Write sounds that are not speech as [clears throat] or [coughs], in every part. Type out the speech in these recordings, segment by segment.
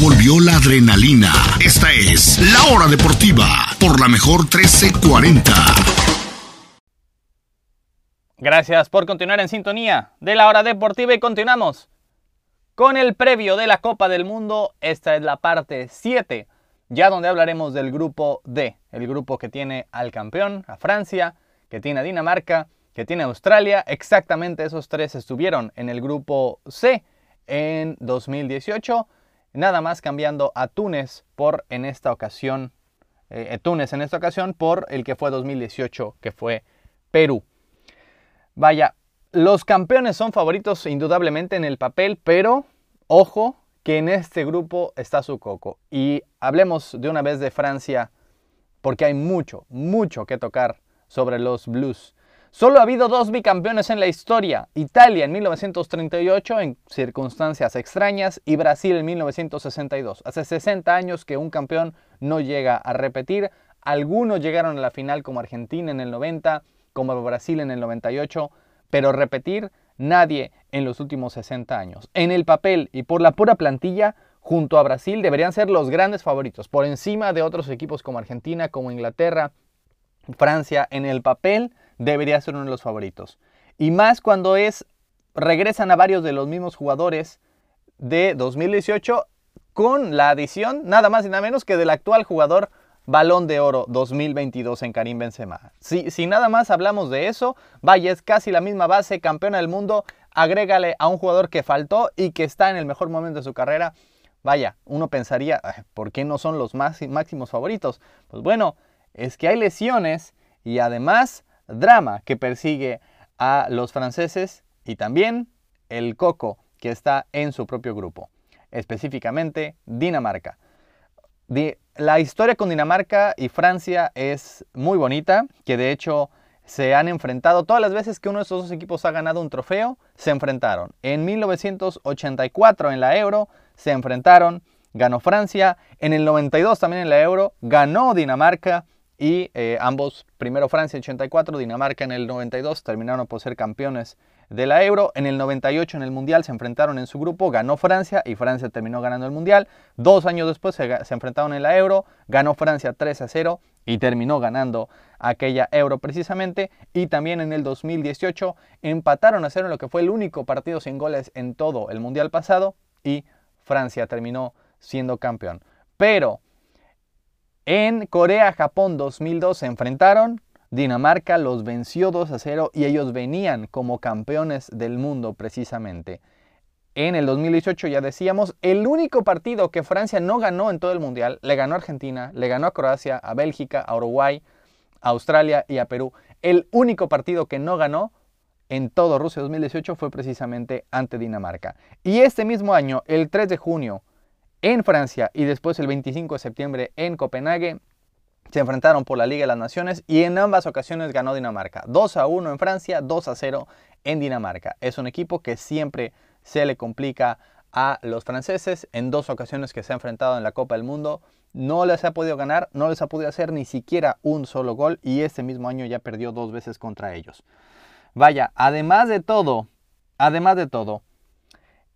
Volvió la adrenalina. Esta es La Hora Deportiva por la mejor 1340. Gracias por continuar en sintonía de la Hora Deportiva y continuamos con el previo de la Copa del Mundo. Esta es la parte 7, ya donde hablaremos del grupo D, el grupo que tiene al campeón, a Francia, que tiene a Dinamarca, que tiene a Australia. Exactamente esos tres estuvieron en el grupo C en 2018 nada más cambiando a Túnez por en esta ocasión, eh, eh, Túnez en esta ocasión por el que fue 2018, que fue Perú. Vaya, los campeones son favoritos indudablemente en el papel, pero ojo que en este grupo está su coco. Y hablemos de una vez de Francia, porque hay mucho, mucho que tocar sobre los Blues. Solo ha habido dos bicampeones en la historia, Italia en 1938 en circunstancias extrañas y Brasil en 1962. Hace 60 años que un campeón no llega a repetir. Algunos llegaron a la final como Argentina en el 90, como Brasil en el 98, pero repetir nadie en los últimos 60 años. En el papel y por la pura plantilla, junto a Brasil deberían ser los grandes favoritos, por encima de otros equipos como Argentina, como Inglaterra, Francia. En el papel debería ser uno de los favoritos. Y más cuando es regresan a varios de los mismos jugadores de 2018 con la adición nada más y nada menos que del actual jugador Balón de Oro 2022 en Karim Benzema. Si, si nada más hablamos de eso, vaya, es casi la misma base, campeona del mundo, agrégale a un jugador que faltó y que está en el mejor momento de su carrera. Vaya, uno pensaría, ¿por qué no son los máximos favoritos? Pues bueno, es que hay lesiones y además drama que persigue a los franceses y también el Coco que está en su propio grupo, específicamente Dinamarca. La historia con Dinamarca y Francia es muy bonita, que de hecho se han enfrentado todas las veces que uno de estos dos equipos ha ganado un trofeo, se enfrentaron. En 1984 en la Euro se enfrentaron, ganó Francia, en el 92 también en la Euro ganó Dinamarca y eh, ambos, primero Francia en 84, Dinamarca en el 92, terminaron por ser campeones de la Euro. En el 98 en el Mundial se enfrentaron en su grupo, ganó Francia y Francia terminó ganando el Mundial. Dos años después se, enfrentaron en la Euro, ganó Francia 3 a 0 y terminó ganando aquella Euro precisamente. Y también en el 2018 empataron a 0 en lo que fue el único partido sin goles en todo el Mundial pasado y Francia terminó siendo campeón. Pero en Corea-Japón 2002 se enfrentaron, Dinamarca los venció 2 a 0 y ellos venían como campeones del mundo precisamente. En el 2018 ya decíamos, el único partido que Francia no ganó en todo el Mundial, le ganó a Argentina, le ganó a Croacia, a Bélgica, a Uruguay, a Australia y a Perú. El único partido que no ganó en todo Rusia 2018 fue precisamente ante Dinamarca. Y este mismo año, el 3 de junio, en Francia y después el 25 de septiembre en Copenhague. Se enfrentaron por la Liga de las Naciones y en ambas ocasiones ganó Dinamarca. 2 a 1 en Francia, 2 a 0 en Dinamarca. Es un equipo que siempre se le complica a los franceses. En dos ocasiones que se ha enfrentado en la Copa del Mundo no les ha podido ganar, no les ha podido hacer ni siquiera un solo gol y este mismo año ya perdió dos veces contra ellos. Vaya, además de todo, además de todo,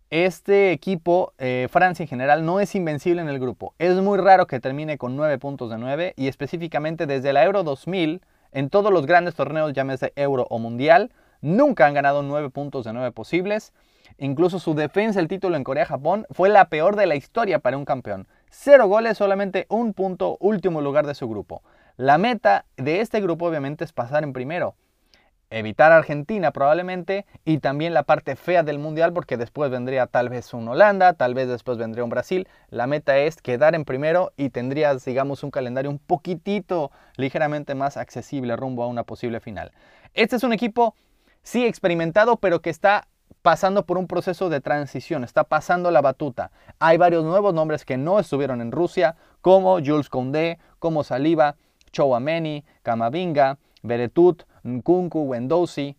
este equipo, eh, Francia en general, no es invencible en el grupo. Es muy raro que termine con 9 puntos de 9 y específicamente desde la Euro 2000, en todos los grandes torneos, llámese Euro o Mundial, nunca han ganado 9 puntos de 9 posibles. Incluso su defensa del título en Corea-Japón fue la peor de la historia para un campeón. Cero goles, solamente un punto, último lugar de su grupo. La meta de este grupo obviamente es pasar en primero evitar Argentina probablemente y también la parte fea del mundial porque después vendría tal vez un Holanda, tal vez después vendría un Brasil. La meta es quedar en primero y tendrías digamos un calendario un poquitito ligeramente más accesible rumbo a una posible final. Este es un equipo sí experimentado pero que está pasando por un proceso de transición, está pasando la batuta. Hay varios nuevos nombres que no estuvieron en Rusia como Jules Koundé, como Saliba, Chouameni, Kamavinga, Beretut, Nkunku, Wendosi,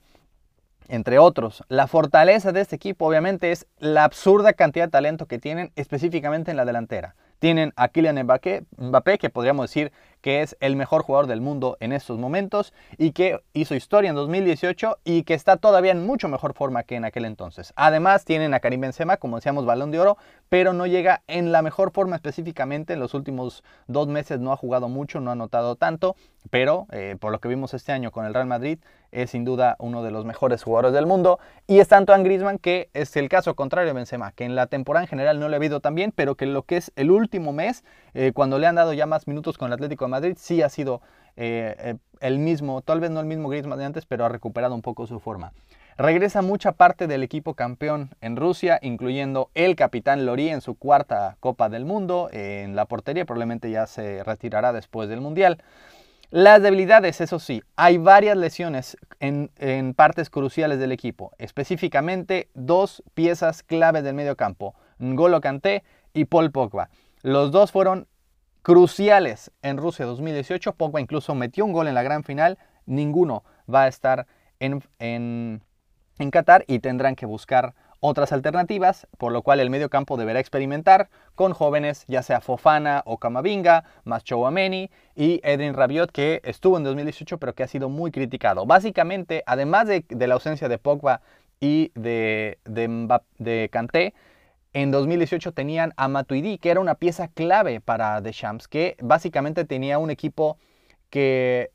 entre otros. La fortaleza de este equipo obviamente es la absurda cantidad de talento que tienen específicamente en la delantera. Tienen a Kylian Mbappé, Mbappé, que podríamos decir que es el mejor jugador del mundo en estos momentos y que hizo historia en 2018 y que está todavía en mucho mejor forma que en aquel entonces. Además tienen a Karim Benzema, como decíamos, balón de oro, pero no llega en la mejor forma específicamente. En los últimos dos meses no ha jugado mucho, no ha anotado tanto, pero eh, por lo que vimos este año con el Real Madrid, es sin duda uno de los mejores jugadores del mundo. Y es Antoine Griezmann, que es el caso contrario de Benzema, que en la temporada en general no le ha ido tan bien, pero que lo que es el último mes, eh, cuando le han dado ya más minutos con el Atlético de Madrid, sí ha sido eh, el mismo, tal vez no el mismo Griezmann de antes, pero ha recuperado un poco su forma. Regresa mucha parte del equipo campeón en Rusia, incluyendo el capitán Lori en su cuarta Copa del Mundo en la portería, probablemente ya se retirará después del Mundial. Las debilidades, eso sí, hay varias lesiones en, partes cruciales del equipo, específicamente dos piezas clave del medio campo, N'Golo Kanté y Paul Pogba. Los dos fueron cruciales en Rusia 2018, Pogba incluso metió un gol en la gran final, ninguno va a estar en, en, en Qatar y tendrán que buscar otras alternativas, por lo cual el medio campo deberá experimentar con jóvenes, ya sea Fofana o Camavinga, más y Edwin Rabiot, que estuvo en 2018 pero que ha sido muy criticado. Básicamente, además de, la ausencia de Pogba y de, de, de Kanté, en 2018 tenían a Matuidi, que era una pieza clave para Deschamps, que básicamente tenía un equipo que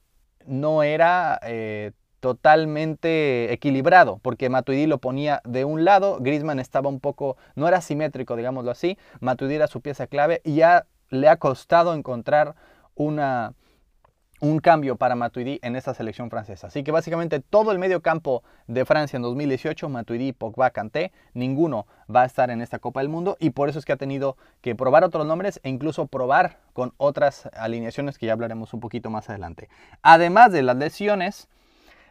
no era eh, totalmente equilibrado, porque Matuidi lo ponía de un lado, Griezmann estaba un poco, no era simétrico, digámoslo así, Matuidi era su pieza clave y ya le ha costado encontrar una, un cambio para Matuidi en esta selección francesa. Así que básicamente todo el medio campo de Francia en 2018, Matuidi, Pogba, Kanté, ninguno va a estar en esta Copa del Mundo y por eso es que ha tenido que probar otros nombres e incluso probar con otras alineaciones que ya hablaremos un poquito más adelante. Además de las lesiones,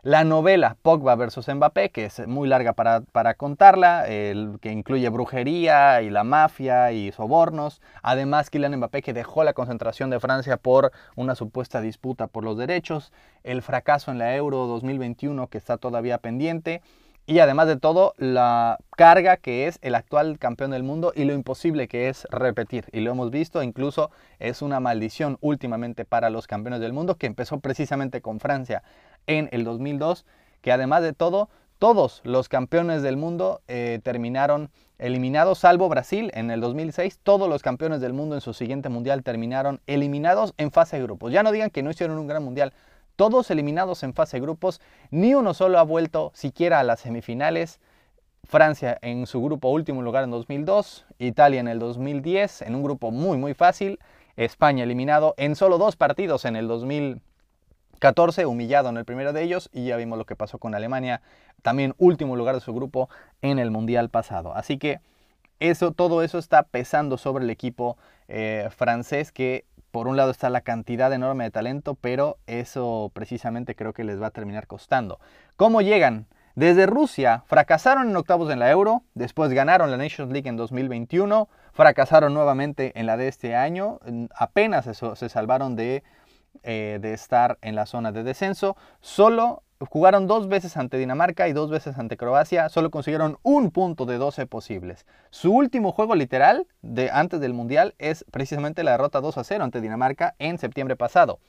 la novela Pogba versus Mbappé, que es muy larga para, para contarla, que incluye brujería y la mafia y sobornos. Además, Kylian Mbappé que dejó la concentración de Francia por una supuesta disputa por los derechos. El fracaso en la Euro 2021 que está todavía pendiente. Y además de todo, la carga que es el actual campeón del mundo y lo imposible que es repetir. Y lo hemos visto, incluso es una maldición últimamente para los campeones del mundo que empezó precisamente con Francia en el 2002, que además de todo, todos los campeones del mundo eh, terminaron eliminados, salvo Brasil en el 2006. Todos los campeones del mundo en su siguiente mundial terminaron eliminados en fase de grupos. Ya no digan que no hicieron un gran mundial todos eliminados en fase de grupos, ni uno solo ha vuelto siquiera a las semifinales. Francia en su grupo último lugar en 2002, Italia en el 2010 en un grupo muy muy fácil, España eliminado en solo dos partidos en el 2014, humillado en el primero de ellos y ya vimos lo que pasó con Alemania, también último lugar de su grupo en el Mundial pasado. Así que eso, todo eso está pesando sobre el equipo eh, francés que por un lado está la cantidad enorme de talento, pero eso precisamente creo que les va a terminar costando. ¿Cómo llegan? Desde Rusia fracasaron en octavos en la Euro, después ganaron la Nations League en 2021, fracasaron nuevamente en la de este año, apenas se salvaron de, eh, de estar en la zona de descenso, solo Jugaron dos veces ante Dinamarca y dos veces ante Croacia, solo consiguieron un punto de 12 posibles. Su último juego literal de antes del Mundial es precisamente la derrota 2 a 0 ante Dinamarca en septiembre pasado.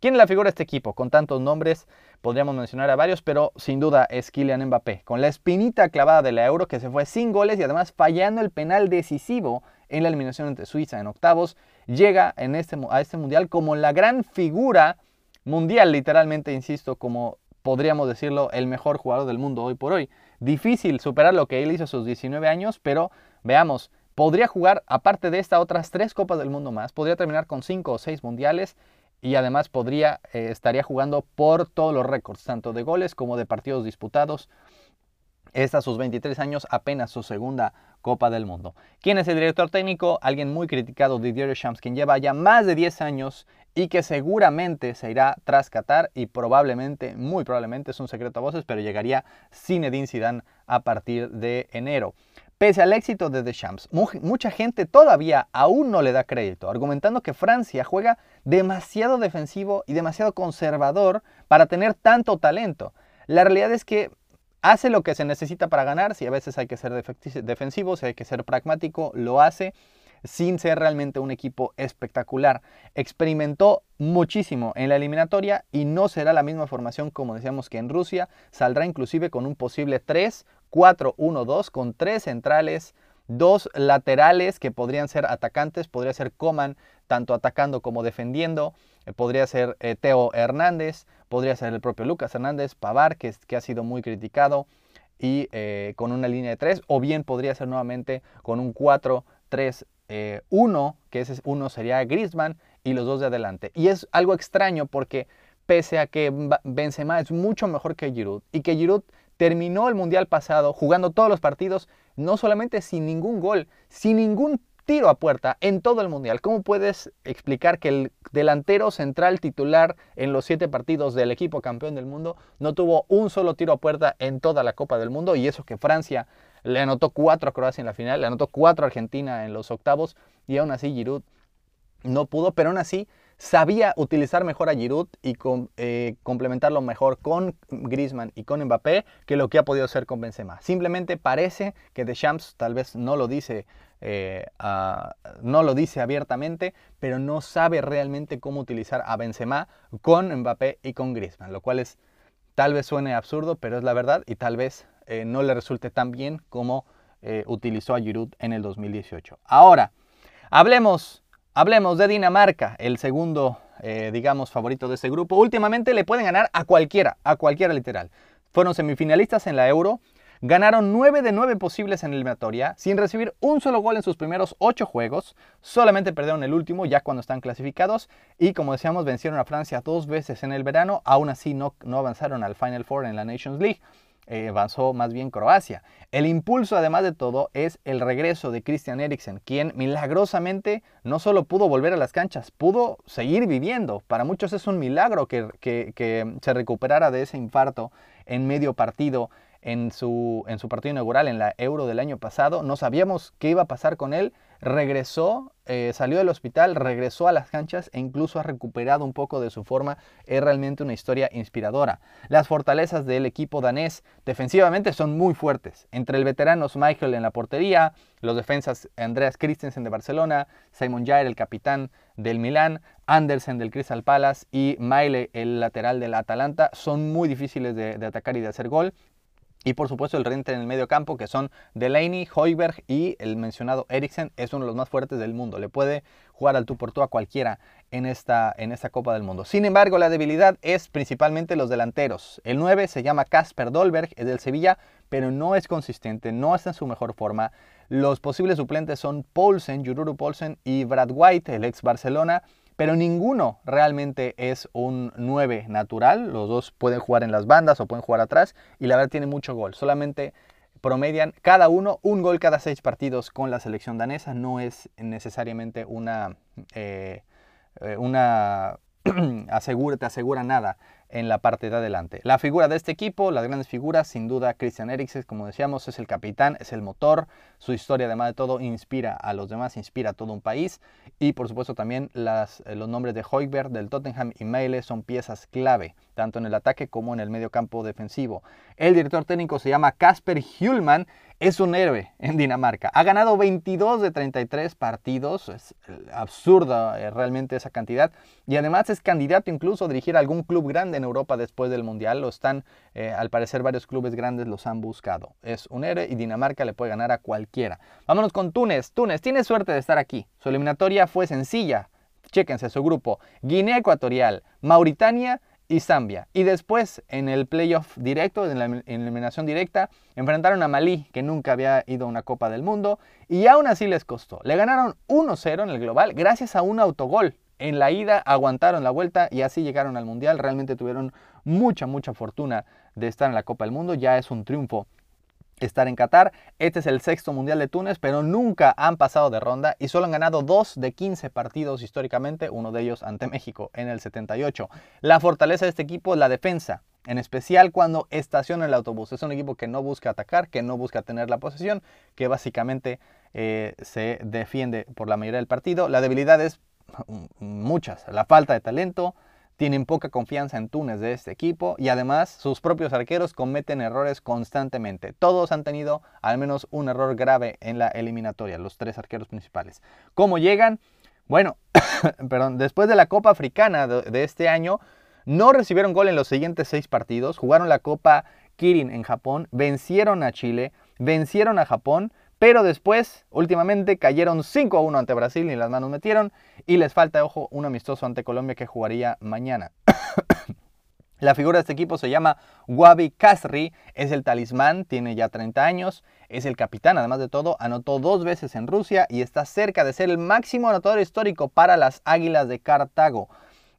¿Quién es la figura este equipo? Con tantos nombres podríamos mencionar a varios, pero sin duda es Kylian Mbappé, con la espinita clavada de la Euro que se fue sin goles y además fallando el penal decisivo en la eliminación ante Suiza en octavos, llega en este, a este Mundial como la gran figura mundial, literalmente, insisto, como podríamos decirlo, el mejor jugador del mundo hoy por hoy. Difícil superar lo que él hizo a sus 19 años, pero veamos, podría jugar, aparte de esta, otras tres Copas del Mundo más, podría terminar con cinco o seis mundiales y además podría, eh, estaría jugando por todos los récords, tanto de goles como de partidos disputados. Es a sus 23 años apenas su segunda Copa del Mundo. ¿Quién es el director técnico? Alguien muy criticado, Didier Deschamps, quien lleva ya más de 10 años y que seguramente se irá tras Qatar y probablemente, muy probablemente, es un secreto a voces, pero llegaría Zinedine Zidane a partir de enero. Pese al éxito de Deschamps, mucha gente todavía aún no le da crédito, argumentando que Francia juega demasiado defensivo y demasiado conservador para tener tanto talento. La realidad es que hace lo que se necesita para ganar, si a veces hay que ser defensivo, si hay que ser pragmático, lo hace sin ser realmente un equipo espectacular. Experimentó muchísimo en la eliminatoria y no será la misma formación como decíamos que en Rusia. Saldrá inclusive con un posible 3-4-1-2 con tres centrales, dos laterales que podrían ser atacantes, podría ser Coman tanto atacando como defendiendo, podría ser eh, Teo Hernández, podría ser el propio Lucas Hernández, Pavar, que, que ha sido muy criticado, y eh, con una línea de 3, o bien podría ser nuevamente con un 4-3-1, que ese uno sería Griezmann y los dos de adelante. Y es algo extraño porque pese a que Benzema es mucho mejor que Giroud y que Giroud terminó el Mundial pasado jugando todos los partidos, no solamente sin ningún gol, sin ningún tiro a puerta en todo el Mundial. ¿Cómo puedes explicar que el delantero central titular en los siete partidos del equipo campeón del mundo no tuvo un solo tiro a puerta en toda la Copa del Mundo? Y eso que Francia le anotó cuatro a Croacia en la final, le anotó cuatro a Argentina en los octavos y aún así Giroud no pudo, pero aún así sabía utilizar mejor a Giroud y eh, complementarlo mejor con Griezmann y con Mbappé que lo que ha podido hacer con Benzema. Simplemente parece que Deschamps tal vez no lo dice eh, no lo dice abiertamente, pero no sabe realmente cómo utilizar a Benzema con Mbappé y con Griezmann, lo cual es tal vez suene absurdo, pero es la verdad y tal vez eh, no le resulte tan bien como utilizó a Giroud en el 2018. Ahora, hablemos Hablemos de Dinamarca, el segundo, eh, digamos, favorito de este grupo. Últimamente le pueden ganar a cualquiera, a cualquiera literal. Fueron semifinalistas en la Euro, ganaron 9 de 9 posibles en eliminatoria, sin recibir un solo gol en sus primeros 8 juegos, solamente perdieron el último ya cuando están clasificados y como decíamos vencieron a Francia dos veces en el verano, aún así no, no avanzaron al Final Four en la Nations League. Eh, avanzó más bien Croacia. El impulso, además de todo, es el regreso de Christian Eriksen, quien milagrosamente no solo pudo volver a las canchas, pudo seguir viviendo. Para muchos es un milagro que, que se recuperara de ese infarto en medio partido en su, en su partido inaugural en la Euro del año pasado. No sabíamos qué iba a pasar con él. Regresó, eh, salió del hospital, regresó a las canchas e incluso ha recuperado un poco de su forma. Es realmente una historia inspiradora. Las fortalezas del equipo danés defensivamente son muy fuertes. Entre el veterano Michael en la portería, los defensas Andreas Christensen de Barcelona, Simon Jair, el capitán del Milán, Andersen del Crystal Palace y Maile, el lateral del Atalanta, son muy difíciles de, de atacar y de hacer gol. Y por supuesto el rente en el medio campo, que son Delaney, Hoiberg y el mencionado Eriksen, es uno de los más fuertes del mundo. Le puede jugar al tú por tú a cualquiera en esta, en esta Copa del Mundo. Sin embargo, la debilidad es principalmente los delanteros. El 9 se llama Casper Dolberg, es del Sevilla, pero no es consistente, no está en su mejor forma. Los posibles suplentes son Paulsen, Jururu Paulsen y Brad White, el ex Barcelona pero ninguno realmente es un 9 natural. Los dos pueden jugar en las bandas o pueden jugar atrás y la verdad tiene mucho gol. Solamente promedian cada uno un gol cada seis partidos con la selección danesa. No es necesariamente una, eh, eh, una [clears throat] asegura, te asegura nada en la parte de adelante. La figura de este equipo, las grandes figuras, sin duda Christian Eriksen, como decíamos, es el capitán, es el motor, su historia además de todo inspira a los demás, inspira a todo un país y por supuesto también los nombres de Hoiberg, del Tottenham y Meile son piezas clave, tanto en el ataque como en el medio campo defensivo. El director técnico se llama Kasper Hjulman es un héroe en Dinamarca. Ha ganado 22 de 33 partidos, es absurda eh, realmente esa cantidad. Y además es candidato incluso a dirigir algún club grande en Europa después del Mundial. Lo están, eh, al parecer varios clubes grandes los han buscado. Es un héroe y Dinamarca le puede ganar a cualquiera. Vámonos con Túnez. Túnez tiene suerte de estar aquí. Su eliminatoria fue sencilla. Chéquense su grupo. Guinea Ecuatorial, Mauritania y Zambia. Y después, en el playoff directo, en la eliminación directa, enfrentaron a Malí, que nunca había ido a una Copa del Mundo, y aún así les costó. Le ganaron 1-0 en el global gracias a un autogol. En la ida aguantaron la vuelta y así llegaron al Mundial. Realmente tuvieron mucha, mucha fortuna de estar en la Copa del Mundo. Ya es un triunfo estar en Qatar. Este es el sexto Mundial de Túnez, pero nunca han pasado de ronda y solo han ganado 2 de 15 partidos históricamente, uno de ellos ante México en el 78. La fortaleza de este equipo es la defensa, en especial cuando estaciona el autobús. Es un equipo que no busca atacar, que no busca tener la posesión, que básicamente eh, se defiende por la mayoría del partido. La debilidad es muchas, la falta de talento, tienen poca confianza en Túnez de este equipo y además sus propios arqueros cometen errores constantemente. Todos han tenido al menos un error grave en la eliminatoria, los tres arqueros principales. ¿Cómo llegan? Bueno, [coughs] perdón, después de la Copa Africana de, este año, no recibieron gol en los siguientes seis partidos, jugaron la Copa Kirin en Japón, vencieron a Chile, vencieron a Japón, pero después, últimamente, cayeron 5 a 1 ante Brasil y las manos metieron. Y les falta, ojo, un amistoso ante Colombia que jugaría mañana. [coughs] La figura de este equipo se llama Wabi Kasri, es el talismán, tiene ya 30 años, es el capitán, además de todo, anotó dos veces en Rusia y está cerca de ser el máximo anotador histórico para las Águilas de Cartago.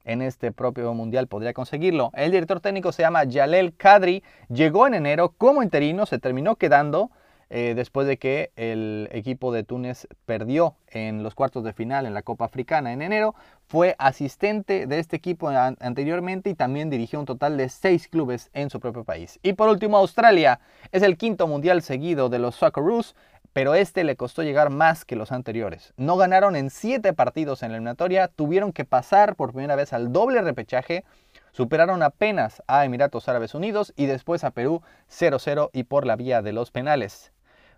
En este propio mundial podría conseguirlo. El director técnico se llama Jalel Kadri, llegó en enero como interino, se terminó quedando eh, después de que el equipo de Túnez perdió en los cuartos de final en la Copa Africana en enero. Fue asistente de este equipo anteriormente y también dirigió un total de seis clubes en su propio país. Y por último, Australia es el quinto mundial seguido de los Socceroos, pero este le costó llegar más que los anteriores. No ganaron en siete partidos en la eliminatoria, tuvieron que pasar por primera vez al doble repechaje superaron apenas a Emiratos Árabes Unidos y después a Perú 0-0 y por la vía de los penales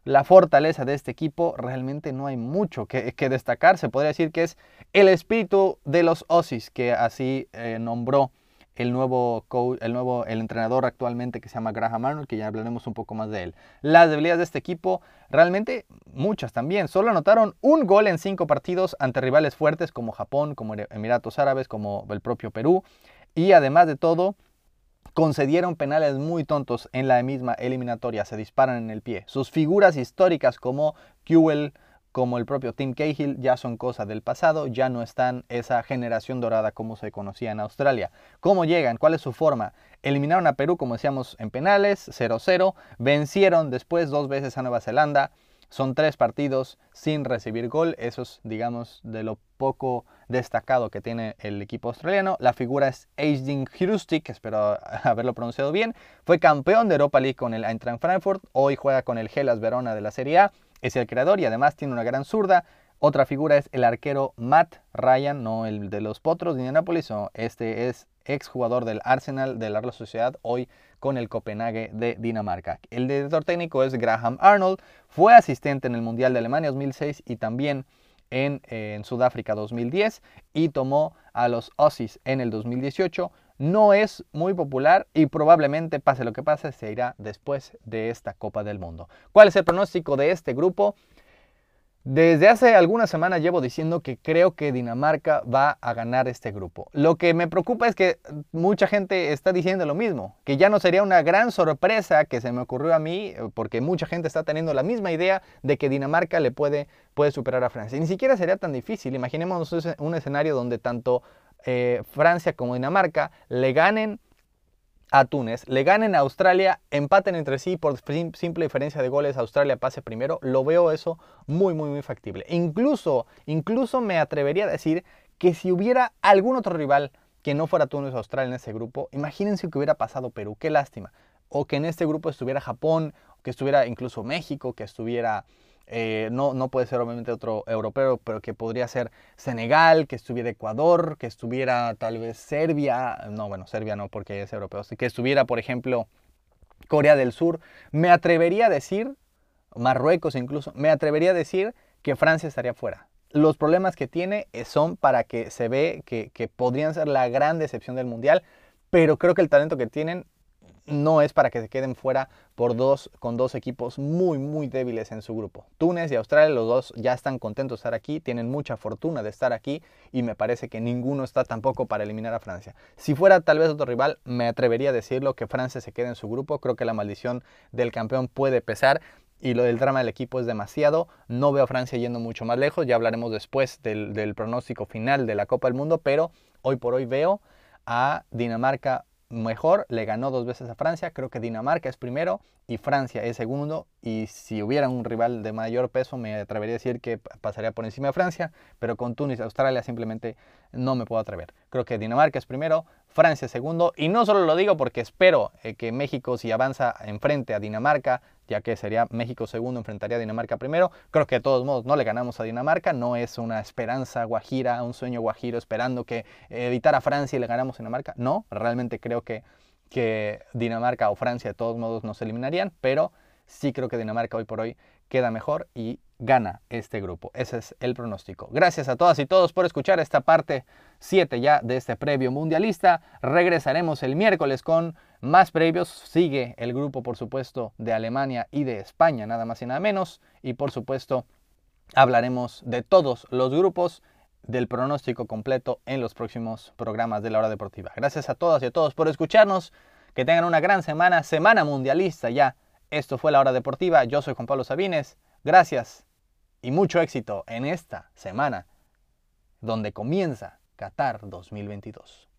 la fortaleza de este equipo, realmente no hay mucho que, destacar. Se podría decir que es el espíritu de los Osis, que así eh, nombró el nuevo, el nuevo el entrenador actualmente que se llama Graham Arnold, que ya hablaremos un poco más de él. Las debilidades de este equipo, realmente muchas también. Solo anotaron un gol en cinco partidos ante rivales fuertes como Japón, como Emiratos Árabes, como el propio Perú. Y además de todo, concedieron penales muy tontos en la misma eliminatoria, se disparan en el pie. Sus figuras históricas como Kewell, como el propio Tim Cahill, ya son cosas del pasado, ya no están esa generación dorada como se conocía en Australia. ¿Cómo llegan? ¿Cuál es su forma? Eliminaron a Perú, como decíamos, en penales, 0-0, vencieron después dos veces a Nueva Zelanda, son tres partidos sin recibir gol, eso es, digamos, de lo poco destacado que tiene el equipo australiano. La figura es Ajdin Hrustik, espero [laughs] haberlo pronunciado bien. Fue campeón de Europa League con el Eintracht Frankfurt, hoy juega con el Hellas Verona de la Serie A, es el creador y además tiene una gran zurda. Otra figura es el arquero Matt Ryan, no el de los Potros de Indianapolis, este es exjugador del Arsenal de la Real Sociedad, hoy con el Copenhague de Dinamarca. El director técnico es Graham Arnold, fue asistente en el Mundial de Alemania 2006 y también en, en Sudáfrica 2010 y tomó a los Aussies en el 2018. No es muy popular y probablemente pase lo que pase se irá después de esta Copa del Mundo. ¿Cuál es el pronóstico de este grupo? Desde hace algunas semanas llevo diciendo que creo que Dinamarca va a ganar este grupo. Lo que me preocupa es que mucha gente está diciendo lo mismo, que ya no sería una gran sorpresa que se me ocurrió a mí, porque mucha gente está teniendo la misma idea de que Dinamarca le puede, puede superar a Francia. ni siquiera sería tan difícil. Imaginemos un escenario donde tanto eh, Francia como Dinamarca le ganen a Túnez, le ganen a Australia, empaten entre sí por simple diferencia de goles, Australia pase primero, lo veo eso muy, muy, muy factible. Incluso, incluso me atrevería a decir que si hubiera algún otro rival que no fuera Túnez o Australia en ese grupo, imagínense que hubiera pasado Perú, qué lástima. O que en este grupo estuviera Japón, que estuviera incluso México, que estuviera eh, no, no puede ser obviamente otro europeo, pero que podría ser Senegal, que estuviera Ecuador, que estuviera tal vez Serbia, no, bueno, Serbia no porque es europeo, que estuviera, por ejemplo, Corea del Sur. Me atrevería a decir, Marruecos incluso, me atrevería a decir que Francia estaría fuera. Los problemas que tiene son para que se ve que, que podrían ser la gran decepción del Mundial, pero creo que el talento que tienen no es para que se queden fuera por dos, con dos equipos muy, muy débiles en su grupo. Túnez y Australia, los dos ya están contentos de estar aquí, tienen mucha fortuna de estar aquí y me parece que ninguno está tampoco para eliminar a Francia. Si fuera tal vez otro rival, me atrevería a decirlo que Francia se quede en su grupo. Creo que la maldición del campeón puede pesar. Y lo del drama del equipo es demasiado. No veo a Francia yendo mucho más lejos. Ya hablaremos después del, del pronóstico final de la Copa del Mundo. Pero hoy por hoy veo a Dinamarca mejor, le ganó dos veces a Francia, creo que Dinamarca es primero y Francia es segundo y si hubiera un rival de mayor peso me atrevería a decir que pasaría por encima de Francia, pero con Túnez Australia simplemente no me puedo atrever. Creo que Dinamarca es primero, Francia segundo. Y no solo lo digo porque espero eh, que México si avanza enfrente a Dinamarca, ya que sería México segundo, enfrentaría a Dinamarca primero. Creo que de todos modos no le ganamos a Dinamarca. No es una esperanza guajira, un sueño guajiro esperando que evitar a Francia y le ganamos a Dinamarca. No, realmente creo que, que Dinamarca o Francia de todos modos nos eliminarían, pero sí creo que Dinamarca hoy por hoy queda mejor y gana este grupo. Ese es el pronóstico. Gracias a todas y todos por escuchar esta parte 7 ya de este previo mundialista. Regresaremos el miércoles con más previos. Sigue el grupo, por supuesto, de Alemania y de España, nada más y nada menos. Y por supuesto, hablaremos de todos los grupos del pronóstico completo en los próximos programas de la hora deportiva. Gracias a todas y a todos por escucharnos. Que tengan una gran semana, semana mundialista ya. Esto fue la hora deportiva. Yo soy Juan Pablo Sabines. Gracias y mucho éxito en esta semana donde comienza Qatar 2022.